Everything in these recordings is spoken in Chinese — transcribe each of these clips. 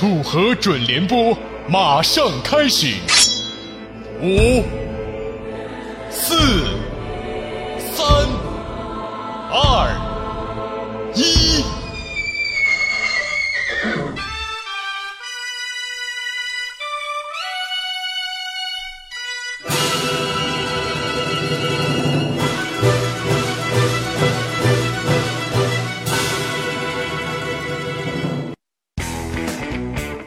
楚河准联播马上开始，五、四、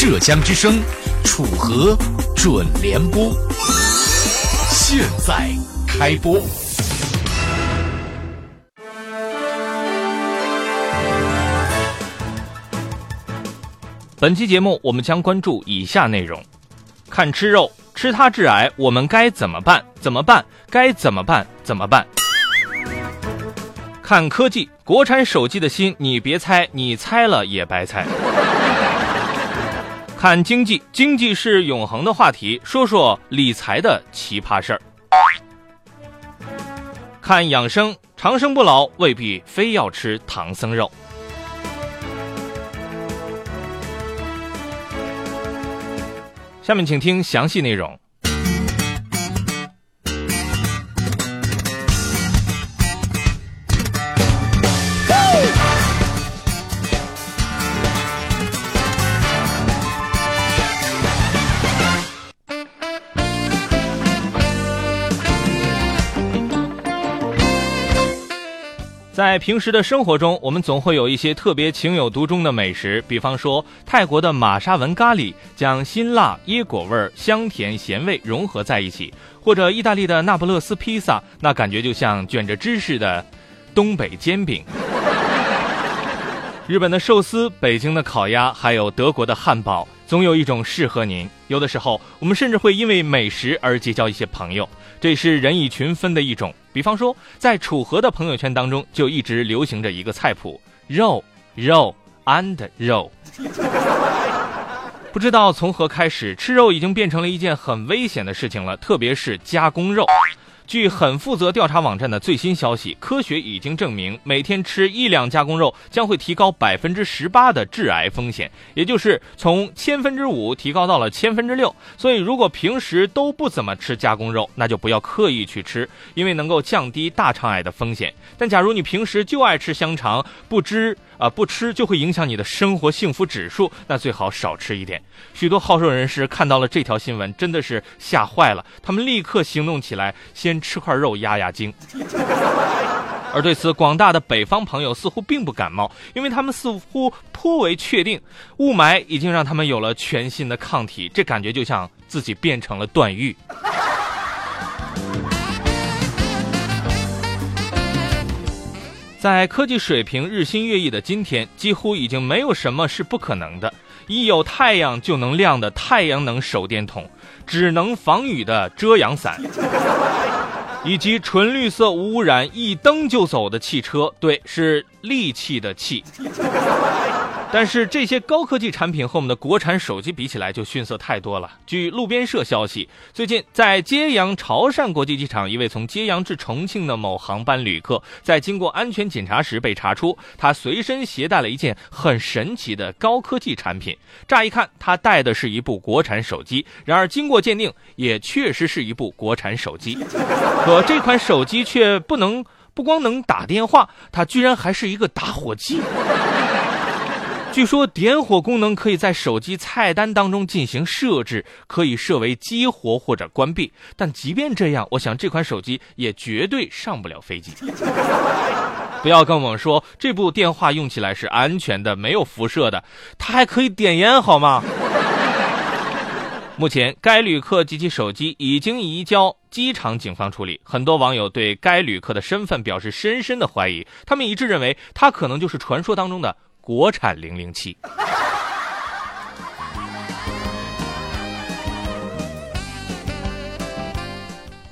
浙江之声，楚河准联播，现在开播。本期节目我们将关注以下内容：看吃肉，吃它致癌，我们该怎么办？怎么办？该怎么办？怎么办？看科技，国产手机的心你别猜，你猜了也白猜。看经济，经济是永恒的话题，说说理财的奇葩事儿。看养生，长生不老未必非要吃唐僧肉。下面请听详细内容。在平时的生活中，我们总会有一些特别情有独钟的美食，比方说泰国的玛莎文咖喱，将辛辣、椰果味、香甜、咸味融合在一起；或者意大利的那不勒斯披萨，那感觉就像卷着芝士的东北煎饼；日本的寿司、北京的烤鸭，还有德国的汉堡，总有一种适合您。有的时候，我们甚至会因为美食而结交一些朋友，这是人以群分的一种。比方说，在楚河的朋友圈当中，就一直流行着一个菜谱：肉、肉 and 肉。不知道从何开始，吃肉已经变成了一件很危险的事情了，特别是加工肉。据很负责调查网站的最新消息，科学已经证明，每天吃一两加工肉将会提高百分之十八的致癌风险，也就是从千分之五提高到了千分之六。所以，如果平时都不怎么吃加工肉，那就不要刻意去吃，因为能够降低大肠癌的风险。但假如你平时就爱吃香肠，不知啊不吃就会影响你的生活幸福指数，那最好少吃一点。许多好瘦人士看到了这条新闻，真的是吓坏了，他们立刻行动起来，先吃块肉压压惊。而对此，广大的北方朋友似乎并不感冒，因为他们似乎颇为确定，雾霾已经让他们有了全新的抗体，这感觉就像自己变成了段誉。在科技水平日新月异的今天，几乎已经没有什么是不可能的。一有太阳就能亮的太阳能手电筒，只能防雨的遮阳伞，以及纯绿色无污染、一蹬就走的汽车，对，是利器的器。但是这些高科技产品和我们的国产手机比起来就逊色太多了。据路边社消息，最近在揭阳潮汕国际机场，一位从揭阳至重庆的某航班旅客，在经过安全检查时被查出，他随身携带了一件很神奇的高科技产品。乍一看，他带的是一部国产手机，然而经过鉴定，也确实是一部国产手机。可这款手机却不能不光能打电话，它居然还是一个打火机。据说点火功能可以在手机菜单当中进行设置，可以设为激活或者关闭。但即便这样，我想这款手机也绝对上不了飞机。不要跟我们说这部电话用起来是安全的、没有辐射的，它还可以点烟好吗？目前，该旅客及其手机已经移交机场警方处理。很多网友对该旅客的身份表示深深的怀疑，他们一致认为他可能就是传说当中的。国产零零七。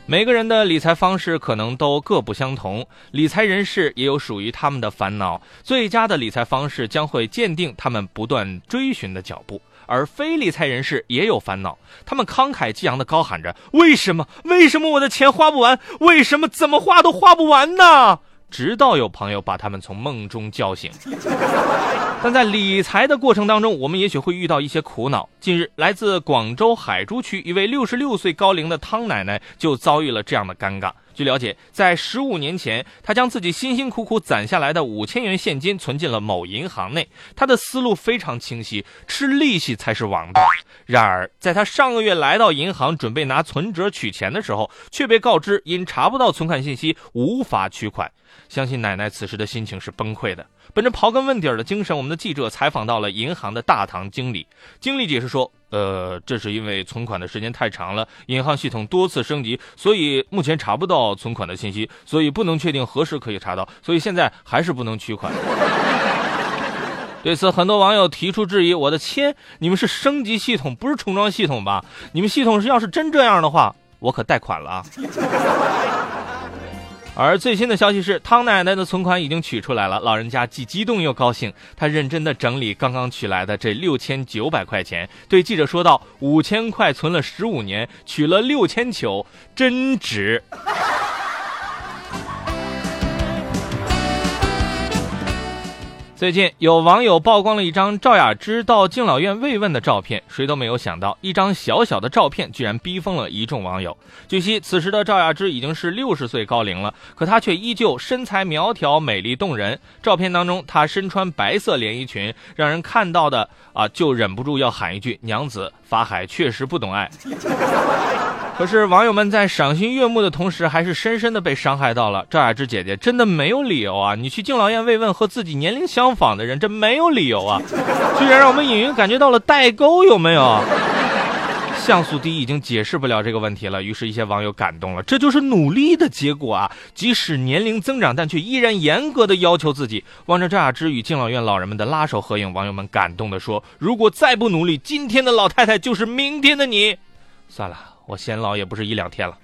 每个人的理财方式可能都各不相同理财人士也有属于他们的烦恼最佳的理财方式将会鉴定他们不断追寻的脚步。而非理财人士也有烦恼他们慷慨激昂的高喊着为什么？为什么我的钱花不完？为什么怎么花都花不完呢？直到有朋友把他们从梦中叫醒。但在理财的过程当中，我们也许会遇到一些苦恼。近日，来自广州海珠区一位六十六岁高龄的汤奶奶就遭遇了这样的尴尬。据了解，在十五年前，她将自己辛辛苦苦攒下来的五千元现金存进了某银行内。她的思路非常清晰，吃利息才是王道。然而，在她上个月来到银行准备拿存折取钱的时候，却被告知因查不到存款信息，无法取款。相信奶奶此时的心情是崩溃的。本着刨根问底儿的精神，我们的记者采访到了银行的大堂经理。经理解释说：“呃，这是因为存款的时间太长了，银行系统多次升级，所以目前查不到存款的信息，所以不能确定何时可以查到，所以现在还是不能取款。”对此，很多网友提出质疑：“我的天，你们是升级系统，不是重装系统吧？你们系统是要是真这样的话，我可贷款了啊！”而最新的消息是，汤奶奶的存款已经取出来了，老人家既激动又高兴。他认真的整理刚刚取来的这六千九百块钱，对记者说道：“五千块存了十五年，取了六千九，真值。”最近有网友曝光了一张赵雅芝到敬老院慰问的照片，谁都没有想到，一张小小的照片居然逼疯了一众网友。据悉，此时的赵雅芝已经是六十岁高龄了，可她却依旧身材苗条、美丽动人。照片当中，她身穿白色连衣裙，让人看到的啊就忍不住要喊一句：“娘子，法海确实不懂爱。” 可是网友们在赏心悦目的同时，还是深深的被伤害到了。赵雅芝姐姐真的没有理由啊！你去敬老院慰问和自己年龄相仿的人，这没有理由啊！居然让我们隐约感觉到了代沟，有没有？像素低已经解释不了这个问题了，于是，一些网友感动了，这就是努力的结果啊！即使年龄增长，但却依然严格的要求自己。望着赵雅芝与敬老院老人们的拉手合影，网友们感动的说：“如果再不努力，今天的老太太就是明天的你。”算了。我显老也不是一两天了。